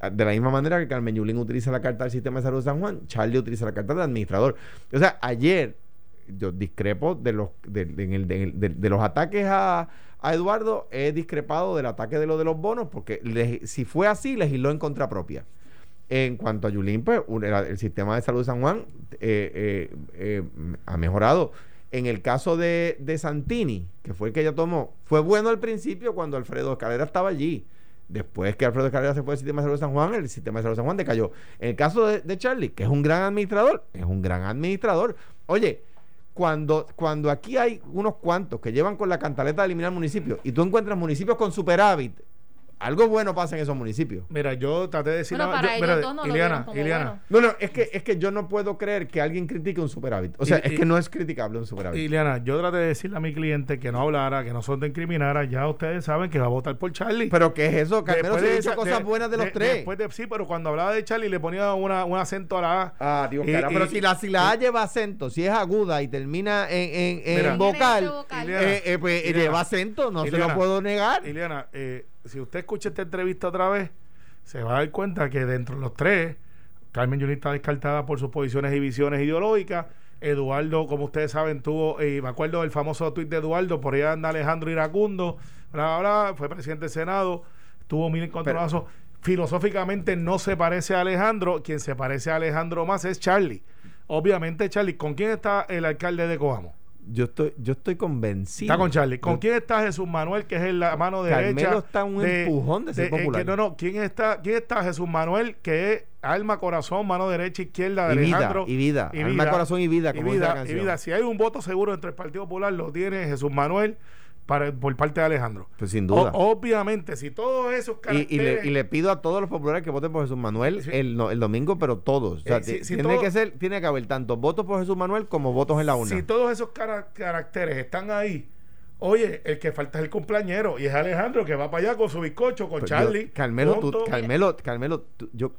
Speaker 3: ah, de la misma manera que Carmen Yulín utiliza la carta del sistema de salud de San Juan, Charlie utiliza la carta del administrador. O sea, ayer yo discrepo de los de, de- los ataques a, a Eduardo, he discrepado del ataque de lo de los bonos porque si fue así legisló en contra propia. En cuanto a Yulín, pues el, el sistema de salud de San Juan eh, eh, eh, ha mejorado. En el caso de, de Santini, que fue el que ella tomó, fue bueno al principio cuando Alfredo Escalera estaba allí. Después que Alfredo Escalera se fue del sistema de salud de San Juan, el sistema de salud de San Juan decayó. En el caso de, Charlie, que es un gran administrador, es un gran administrador. Oye, cuando, cuando aquí hay unos cuantos que llevan con la cantaleta de eliminar municipios y tú encuentras municipios con superávit, algo bueno pasa en esos municipios.
Speaker 4: Mira, yo traté de decir.
Speaker 2: Bueno,
Speaker 4: no,
Speaker 2: para
Speaker 4: yo-
Speaker 2: ellos dos no lo bueno.
Speaker 3: No, no, es que, es que yo no puedo creer que alguien critique un superávit. O sea,
Speaker 4: Y-
Speaker 3: es
Speaker 4: y-
Speaker 3: que no es criticable un superávit.
Speaker 4: Ileana, yo traté de decirle a mi cliente que no hablara, que no se incriminara. Ya ustedes saben que va a votar por Charlie.
Speaker 3: Pero ¿qué es eso? Carmelo se
Speaker 4: de esa-
Speaker 3: cosas
Speaker 4: de-
Speaker 3: buenas de los
Speaker 4: de-
Speaker 3: tres.
Speaker 4: Después de, sí, pero cuando hablaba de Charlie le ponía una, un acento a la A.
Speaker 3: Ah, Dios,
Speaker 4: Y-
Speaker 3: cara,
Speaker 4: y-
Speaker 3: pero si la, si la A lleva acento, si es aguda y termina en, en, en
Speaker 4: Mira.
Speaker 3: vocal, eh, eh, pues, lleva acento, no se
Speaker 4: Ileana.
Speaker 3: lo puedo negar.
Speaker 4: Ileana, eh, si usted escucha esta entrevista otra vez, se va a dar cuenta que dentro de los tres, Carmen Yulín está descartada por sus posiciones y visiones ideológicas. Eduardo, como ustedes saben, tuvo, eh, me acuerdo del famoso tuit de Eduardo, por ahí anda Alejandro Iracundo, bla, bla, bla, fue presidente del Senado, tuvo mil encontronazos. Filosóficamente no se parece a Alejandro, quien se parece a Alejandro más es Charlie. Obviamente, Charlie, ¿con quién está el alcalde de Coamo?
Speaker 3: Yo estoy, yo estoy convencido.
Speaker 4: Está con Charlie. ¿Con
Speaker 3: Yo-
Speaker 4: quién está Jesús Manuel, que es la mano derecha?
Speaker 3: Carmelo está un empujón de ser popular.
Speaker 4: que no, no. ¿Quién está, ¿Quién está Jesús Manuel, que es alma, corazón, mano derecha, izquierda de
Speaker 3: Y vida,
Speaker 4: Alejandro?
Speaker 3: y vida. Alma, corazón y vida,
Speaker 4: Y
Speaker 3: como la
Speaker 4: vida, y
Speaker 3: canción.
Speaker 4: vida. Si hay un voto seguro entre el Partido Popular, lo tiene Jesús Manuel para, por parte de Alejandro.
Speaker 3: Pues sin duda.
Speaker 4: O- obviamente, si todos esos
Speaker 3: Y, y le,
Speaker 4: caracteres...
Speaker 3: y le pido a todos los populares que voten por Jesús Manuel
Speaker 4: Sí.
Speaker 3: el, domingo, pero todos. O sea,
Speaker 4: Eh, si-
Speaker 3: ti-
Speaker 4: si
Speaker 3: tiene
Speaker 4: todo-
Speaker 3: que ser, tiene que haber tanto votos por Jesús Manuel como votos en la urna.
Speaker 4: Si todos esos cara- caracteres están ahí, oye, el que falta es el cumpleañero y es Alejandro que va para allá con su bizcocho, con
Speaker 3: Pues yo-
Speaker 4: Charlie.
Speaker 3: Carmelo, tú-. Carmelo, Carmelo, tú- yo,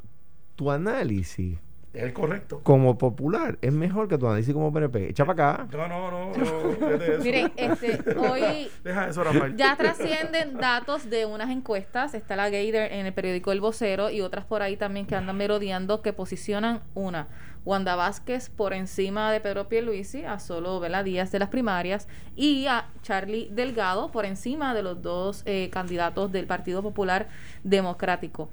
Speaker 3: tu análisis
Speaker 4: Es el correcto.
Speaker 3: como popular es mejor que tu análisis como PNP. Echa para acá.
Speaker 4: No, no, no. no.
Speaker 2: Miren, este, hoy
Speaker 4: Deja eso, Rafael.
Speaker 2: ya trascienden datos de unas encuestas. Está la Gator en el periódico El Vocero y otras por ahí también que andan merodeando que posicionan una. Wanda Vázquez por encima de Pedro Pierluisi a solo ¿verdad? días de las primarias y a Charlie Delgado por encima de los dos eh, candidatos del Partido Popular Democrático.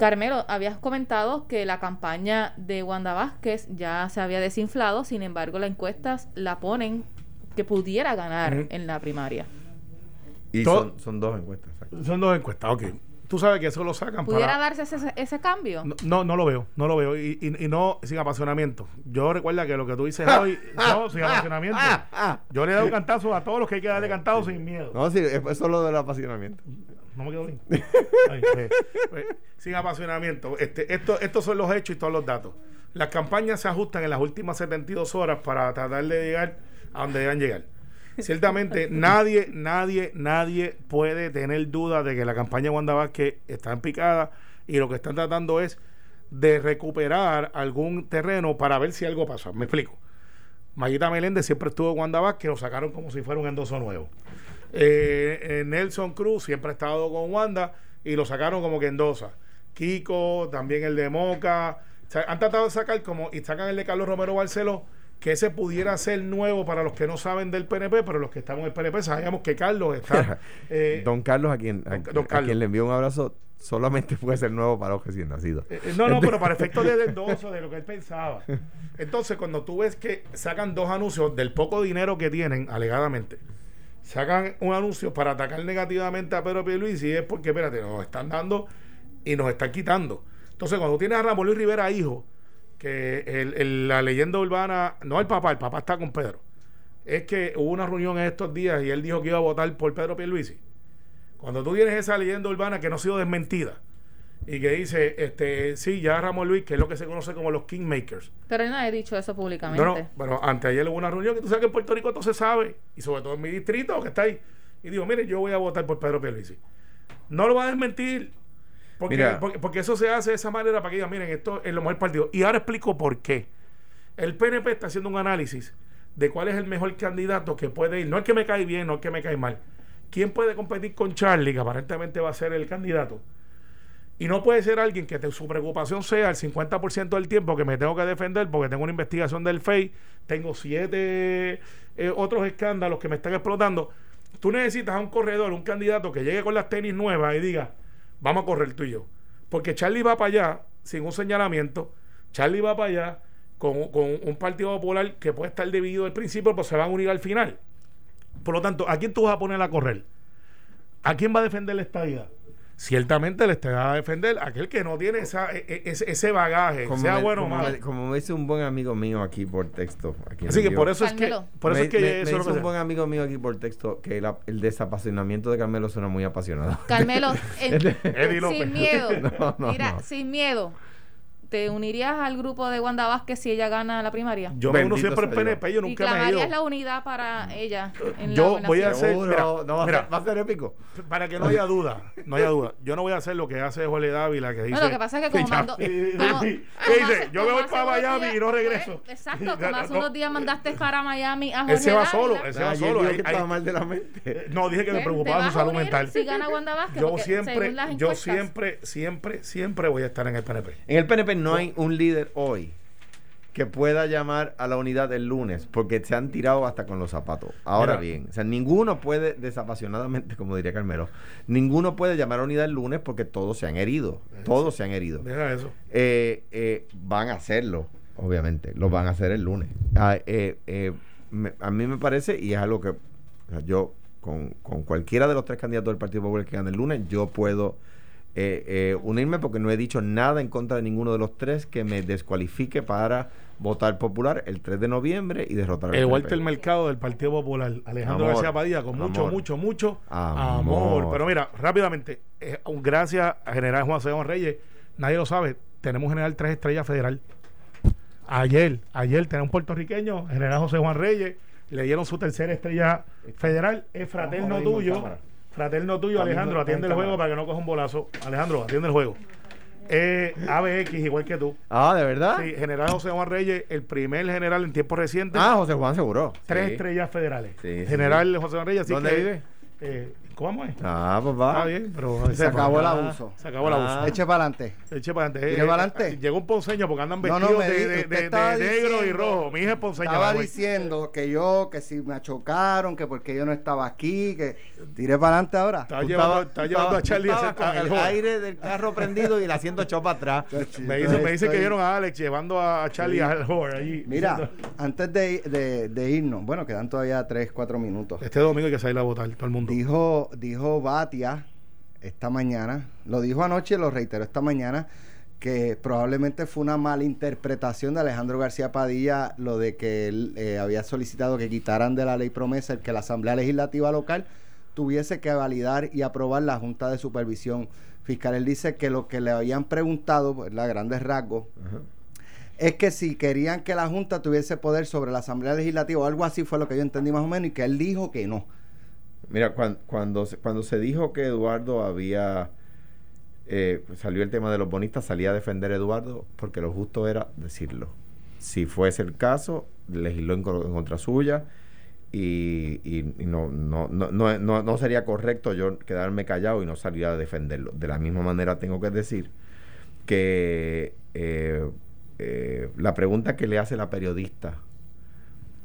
Speaker 2: Carmelo, habías comentado que la campaña de Wanda Vázquez ya se había desinflado, sin embargo, las encuestas la ponen que pudiera ganar en la primaria.
Speaker 3: Y son, son dos encuestas. exacto.
Speaker 4: Son dos encuestas, ok. Tú sabes que eso lo sacan
Speaker 2: ¿Pudiera
Speaker 4: para...
Speaker 2: darse ese, ese cambio?
Speaker 4: No, no, no lo veo, no lo veo. Y, y- y no sin apasionamiento. Yo recuerda que lo que tú dices hoy, no, sin apasionamiento.
Speaker 3: Ah, ah.
Speaker 4: Yo le he dado cantazo a todos los que hay que darle cantazo sin miedo.
Speaker 3: No, sí, es es solo del apasionamiento.
Speaker 4: No me quedo bien. Ay, eh, pues, sin apasionamiento. Este, esto, estos son los hechos y todos los datos. Las campañas se ajustan en las últimas 72 horas para tratar de llegar a donde deban llegar. Ciertamente, nadie, nadie, nadie puede tener duda de que la campaña de Wanda Vázquez está en picada y lo que están tratando es de recuperar algún terreno para ver si algo pasa. Me explico. Mayita Meléndez siempre estuvo en Wanda Vázquez, lo sacaron como si fuera un endoso nuevo. Eh, eh, Nelson Cruz siempre ha estado con Wanda y lo sacaron como que endosa. Kiko, también el de Moca. O sea, han tratado de sacar como, y sacan el de Carlos Romero Barceló, que ese pudiera ser nuevo para los que no saben del PNP, pero los que estamos en el PNP sabíamos que Carlos está. eh,
Speaker 3: Don Carlos, a quien, a,
Speaker 4: Don- Don
Speaker 3: a
Speaker 4: Carlos.
Speaker 3: quien le envío un abrazo, solamente puede ser nuevo para los recién nacidos.
Speaker 4: Eh, eh, no, no, pero para efectos de endoso, de lo que él pensaba. Entonces, cuando tú ves que sacan dos anuncios del poco dinero que tienen, alegadamente, sacan un anuncio para atacar negativamente a Pedro Pierluisi, es porque, espérate, nos están dando y nos están quitando. Entonces, cuando tienes a Ramón Luis Rivera, hijo, que el- el- la leyenda urbana, no el papá, el papá está con Pedro, es que hubo una reunión en estos días y él dijo que iba a votar por Pedro Pierluisi. Cuando tú tienes esa leyenda urbana que no ha sido desmentida, y que dice, este, sí, ya Ramón Luis, que es lo que se conoce como los Kingmakers.
Speaker 2: Pero yo no he dicho eso públicamente.
Speaker 4: No, no, pero anteayer hubo una reunión que tú sabes que en Puerto Rico todo se sabe, y sobre todo en mi distrito que está ahí. Y digo, mire, yo voy a votar por Pedro Pierluisi. No lo va a desmentir. Porque,
Speaker 3: Mira.
Speaker 4: porque, porque eso se hace de esa manera para que digan, miren, esto es lo mejor partido. Y ahora explico por qué. El PNP está haciendo un análisis de cuál es el mejor candidato que puede ir. No es que me cae bien, no es que me cae mal. ¿Quién puede competir con Charlie, que aparentemente va a ser el candidato? Y no puede ser alguien que su preocupación sea el 50% del tiempo que me tengo que defender porque tengo una investigación del FEI, tengo siete eh, otros escándalos que me están explotando. Tú necesitas a un corredor, un candidato que llegue con las tenis nuevas y diga, vamos a correr tú y yo. Porque Charlie va para allá sin un señalamiento, Charlie va para allá con, un partido popular que puede estar dividido al principio, pero se van a unir al final. Por lo tanto, ¿a quién tú vas a poner a correr? ¿A quién va a defender la estadidad? Ciertamente le va a defender a aquel que no tiene esa, e- e- ese, ese bagaje, sea
Speaker 3: me,
Speaker 4: bueno o
Speaker 3: como
Speaker 4: malo.
Speaker 3: me- como me dice un buen amigo mío aquí por texto. aquí
Speaker 4: Así que por eso es que, por eso
Speaker 3: me,
Speaker 4: es que
Speaker 3: me-
Speaker 4: eso
Speaker 3: dice
Speaker 4: que
Speaker 3: un buen amigo mío aquí por texto que la- el desapasionamiento de Carmelo suena muy apasionado.
Speaker 2: Carmelo, en-
Speaker 4: Eddie López.
Speaker 2: sin miedo.
Speaker 3: No, no,
Speaker 2: Mira,
Speaker 3: no.
Speaker 2: sin miedo. ¿Te unirías al grupo de Wanda Vázquez si ella gana la primaria?
Speaker 4: Yo me uno siempre
Speaker 3: Dios.
Speaker 4: PNP, yo
Speaker 2: y
Speaker 4: nunca me he ido.
Speaker 2: clamarías la unidad para ella. En
Speaker 4: Yo
Speaker 2: la
Speaker 4: voy a hacer-
Speaker 3: Seguro,
Speaker 4: mira,
Speaker 3: no va,
Speaker 4: mira.
Speaker 3: a ser, va a ser épico.
Speaker 4: Para que no haya duda, no haya duda. Yo no voy a hacer lo que hace Jorge Dávila, que dice...
Speaker 2: No, lo que pasa es que como como
Speaker 4: ¿Qué dice? Yo me voy para Miami y no regreso.
Speaker 2: Exacto, como hace
Speaker 4: no.
Speaker 2: unos días mandaste para Miami a Jorge
Speaker 4: Él se va solo, él se va solo.
Speaker 3: mal de la mente.
Speaker 4: Eh, No, dije que me
Speaker 2: ¿Te-
Speaker 4: preocupaba su salud mental.
Speaker 2: Si gana Wanda Vázquez,
Speaker 4: Yo siempre, yo siempre, siempre, siempre voy a estar en el PNP.
Speaker 3: En el PNP no hay un líder hoy que pueda llamar a la unidad el lunes, porque se han tirado hasta con los zapatos. Ahora
Speaker 4: Mira.
Speaker 3: bien, o sea, ninguno puede, desapasionadamente, como diría Carmelo, ninguno puede llamar a la unidad el lunes porque todos se han herido. Todos se han herido.
Speaker 4: Deja eso.
Speaker 3: Eh, eh, van a hacerlo, obviamente, lo van a hacer el lunes. Ah, eh, eh, me- a mí me parece, y es algo que o sea, yo, con, con cualquiera de los tres candidatos del Partido Popular que gane el lunes, yo puedo eh, eh, unirme porque no he dicho nada en contra de ninguno de los tres que me descualifique para votar popular el 3 de noviembre y derrotar al
Speaker 4: El. Walter Mercado del Partido Popular, Alejandro
Speaker 3: Amor.
Speaker 4: García Padilla, con mucho,
Speaker 3: Amor.
Speaker 4: mucho, mucho
Speaker 3: Amor.
Speaker 4: amor. Pero mira, rápidamente, eh, gracias a General Juan Sebastián Reyes, nadie lo sabe, tenemos General tres estrellas federal. Ayer, ayer tenemos un puertorriqueño, General José Juan Reyes, le dieron su tercera estrella federal, es fraterno tuyo,
Speaker 3: cámara.
Speaker 4: Fraterno tuyo,
Speaker 3: Está
Speaker 4: Alejandro, atiende
Speaker 3: en
Speaker 4: el juego para que no coja un bolazo. Alejandro, atiende el juego. Eh, ABX, igual que tú.
Speaker 3: Ah, ¿de verdad?
Speaker 4: Sí, General José Juan Reyes, el primer general en tiempos recientes.
Speaker 3: Ah, José Juan seguro.
Speaker 4: Tres
Speaker 3: Sí.
Speaker 4: estrellas federales.
Speaker 3: Sí, sí,
Speaker 4: General José Juan Reyes, así
Speaker 3: ¿Dónde
Speaker 4: que,
Speaker 3: vive?
Speaker 4: Eh, ¿Cómo es?
Speaker 3: Ah, papá.
Speaker 4: Está bien, pero
Speaker 5: Se acabó el
Speaker 4: Ah,
Speaker 5: abuso.
Speaker 4: Se acabó el
Speaker 3: Ah.
Speaker 4: abuso.
Speaker 5: Eche para adelante.
Speaker 4: Eche para adelante.
Speaker 5: ¿Tire
Speaker 4: Eh,
Speaker 5: para
Speaker 4: eh,
Speaker 5: adelante?
Speaker 4: Llegó un ponceño porque andan vestidos
Speaker 5: no,
Speaker 4: de, negro y rojo. Mi hija es ponceña.
Speaker 5: Estaba diciendo que yo, que si me chocaron, que porque yo no estaba aquí, que tiré para adelante ahora.
Speaker 3: Tú
Speaker 4: llevando, estaba llevando a Charlie a con el
Speaker 3: aire del carro prendido y el asiento echado para atrás.
Speaker 4: Me dice, me dice que vieron a Alex llevando a Charlie al Howard allí.
Speaker 5: Mira,
Speaker 4: diciendo,
Speaker 5: antes de, de- de irnos, bueno, quedan todavía 3, 4 minutos.
Speaker 4: Este domingo hay que salir a votar, todo el mundo.
Speaker 5: Dijo, dijo Batia esta mañana, lo dijo anoche y lo reiteró esta mañana, que probablemente fue una mala interpretación de Alejandro García Padilla lo de que él eh, había solicitado que quitaran de la ley promesa el que la Asamblea Legislativa local tuviese que validar y aprobar la Junta de Supervisión Fiscal. Él dice que lo que le habían preguntado, pues, a grandes rasgos,
Speaker 3: Ajá.
Speaker 5: es que si querían que la Junta tuviese poder sobre la Asamblea Legislativa o algo así fue lo que yo entendí más o menos y que él dijo que no.
Speaker 3: Mira, cuan- cuando, se, cuando se dijo que Eduardo había... eh, salió el tema de los bonistas, salía a defender a Eduardo porque lo justo era decirlo. Si fuese el caso, legisló en, co- en contra suya y, y- no, no, no- no sería correcto yo quedarme callado y no salir a defenderlo. De la misma manera tengo que decir que eh, eh, la pregunta que le hace la periodista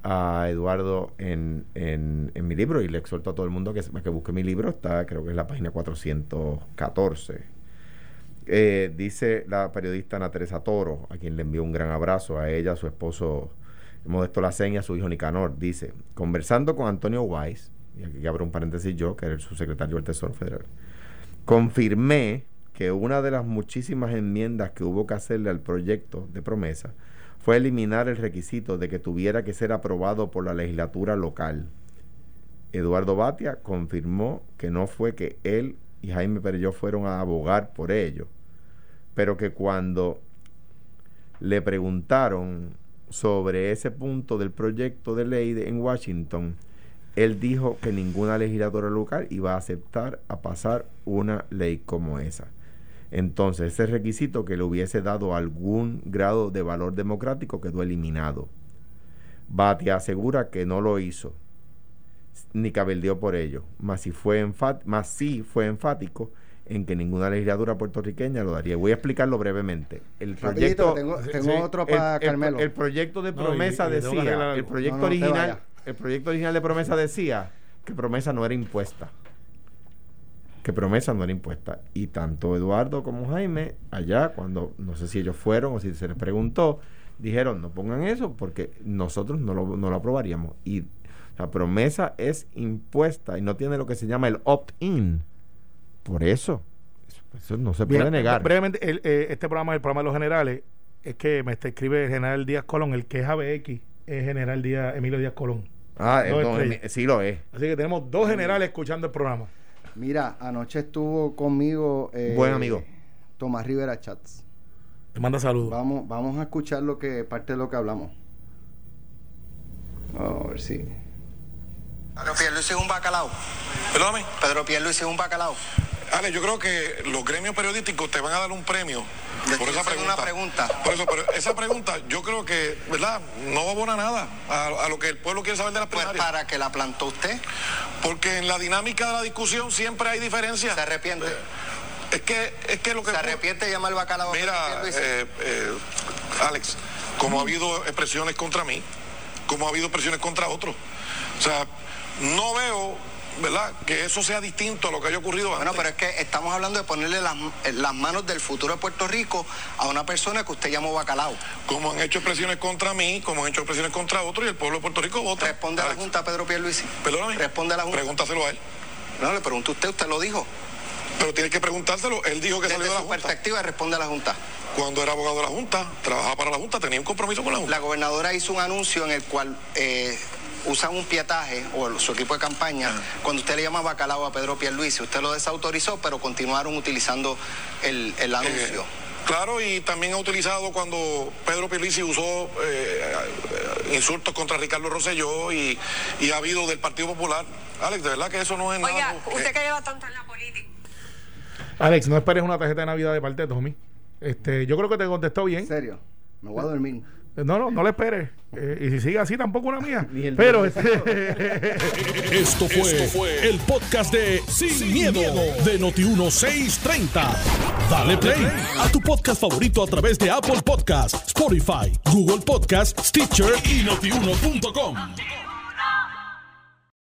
Speaker 3: a Eduardo en, en, mi libro y le exhorto a todo el mundo que, que busque mi libro, está creo que es la página 414. Eh, dice la periodista Ana Teresa Toro, a quien le envío un gran abrazo, a ella, a su esposo Modesto Lacen y a su hijo Nicanor, dice, conversando con Antonio Weiss, y aquí abro un paréntesis yo, que era el subsecretario del Tesoro Federal, confirmé que una de las muchísimas enmiendas que hubo que hacerle al proyecto de promesa fue eliminar el requisito de que tuviera que ser aprobado por la legislatura local. Eduardo Batia confirmó que no fue que él y Jaime Perelló fueron a abogar por ello, pero que cuando le preguntaron sobre ese punto del proyecto de ley en Washington, él dijo que ninguna legislatura local iba a aceptar a pasar una ley como esa. Entonces, ese requisito que le hubiese dado algún grado de valor democrático quedó eliminado. Batia asegura que no lo hizo, ni cabildeó por ello, más si fue enfat- más sí fue enfático en que ninguna legislatura puertorriqueña lo daría. Voy a explicarlo brevemente. El
Speaker 5: Rapidito,
Speaker 3: proyecto
Speaker 5: tengo,
Speaker 4: sí,
Speaker 5: tengo
Speaker 4: sí,
Speaker 5: otro para
Speaker 3: el,
Speaker 5: Carmelo.
Speaker 3: el proyecto de
Speaker 4: No, y-
Speaker 3: promesa
Speaker 4: y
Speaker 3: decía, el proyecto
Speaker 5: No, no,
Speaker 3: original, el proyecto original de promesa decía que promesa no era impuesta. Que promesa no era impuesta. Y tanto Eduardo como Jaime, allá, cuando no sé si ellos fueron o si se les preguntó, dijeron, no pongan eso porque nosotros no lo, no lo aprobaríamos. Y la promesa es impuesta y no tiene lo que se llama el opt-in. Por eso, eso, no se puede
Speaker 4: Bien,
Speaker 3: negar.
Speaker 4: Brevemente, el, eh, este programa, el programa de los generales, es que me está, escribe el general Díaz Colón, el que es ABX, es general Díaz, Emilio Díaz Colón.
Speaker 3: Ah, no, sí lo es.
Speaker 4: Así que tenemos dos generales escuchando el programa.
Speaker 5: Mira, anoche estuvo conmigo eh,
Speaker 3: Buen amigo.
Speaker 5: Tomás Rivera Chats.
Speaker 4: Te manda saludos.
Speaker 5: Vamos, vamos a escuchar lo que parte de lo que hablamos. Vamos a ver si.
Speaker 6: Pedro Pierluisi es un bacalao.
Speaker 7: Perdóname.
Speaker 6: Pedro Pierluisi es un bacalao.
Speaker 7: Ale, yo creo que los gremios periodísticos te van a dar un premio por esa pregunta.
Speaker 6: una pregunta.
Speaker 7: Por eso, pero esa pregunta, yo creo que, ¿verdad? No abona nada a, a lo que el pueblo quiere saber de las
Speaker 6: Pues
Speaker 7: primarias.
Speaker 6: para que la plantó usted,
Speaker 7: Porque en la dinámica de la discusión siempre hay diferencias.
Speaker 6: se arrepiente.
Speaker 7: Es que, es que lo que.
Speaker 6: Se arrepiente de llamar bacalao a Pedro
Speaker 7: Mira, eh, eh, Alex, como ha habido expresiones contra mí, como ha habido expresiones contra otros. O sea, no veo ¿verdad? Que eso sea distinto a lo que haya ocurrido
Speaker 6: Bueno,
Speaker 7: antes.
Speaker 6: pero es que estamos hablando de ponerle las, las manos del futuro de Puerto Rico a una persona que usted llamó bacalao.
Speaker 7: Como han hecho expresiones contra mí, como han hecho expresiones contra otros y el pueblo de Puerto Rico vota.
Speaker 6: Responde a la Junta Pedro Pierluisi.
Speaker 7: Perdóname.
Speaker 6: Responde a la Junta.
Speaker 7: Pregúntaselo a él.
Speaker 6: No, le pregunto a usted, usted lo dijo.
Speaker 7: Pero tienes que preguntárselo. Él dijo que
Speaker 6: Desde
Speaker 7: salió de la
Speaker 6: su
Speaker 7: Junta.
Speaker 6: perspectiva, responde a la Junta.
Speaker 7: Cuando era abogado de la Junta, trabajaba para la Junta, tenía un compromiso con la Junta.
Speaker 6: La gobernadora hizo un anuncio en el cual eh, usan un pietaje, o su equipo de campaña, cuando usted le llama bacalao a Pedro Pierluisi. Usted lo desautorizó, pero continuaron utilizando el, el anuncio.
Speaker 7: Eh, claro, y también ha utilizado cuando Pedro Pierluisi usó eh, eh, insultos contra Ricardo Rosselló y, y ha habido del Partido Popular. Alex, de verdad que eso no es
Speaker 8: Oiga,
Speaker 7: nada.
Speaker 8: usted
Speaker 7: eh,
Speaker 8: que lleva tanto en la política.
Speaker 4: Alex, no esperes una tarjeta de Navidad de parte de Tommy. Este, yo creo que te contestó
Speaker 5: En
Speaker 4: bien.
Speaker 5: serio, me voy a dormir.
Speaker 4: No, no, no le esperes. Eh, y si sigue así, tampoco una mía.
Speaker 3: Ni el
Speaker 4: Pero este,
Speaker 1: Esto fue, el podcast de Sin, miedo, de Noti1630. Dale play a tu podcast favorito a través de Apple Podcasts, Spotify, Google Podcasts, Stitcher y notiuno.com.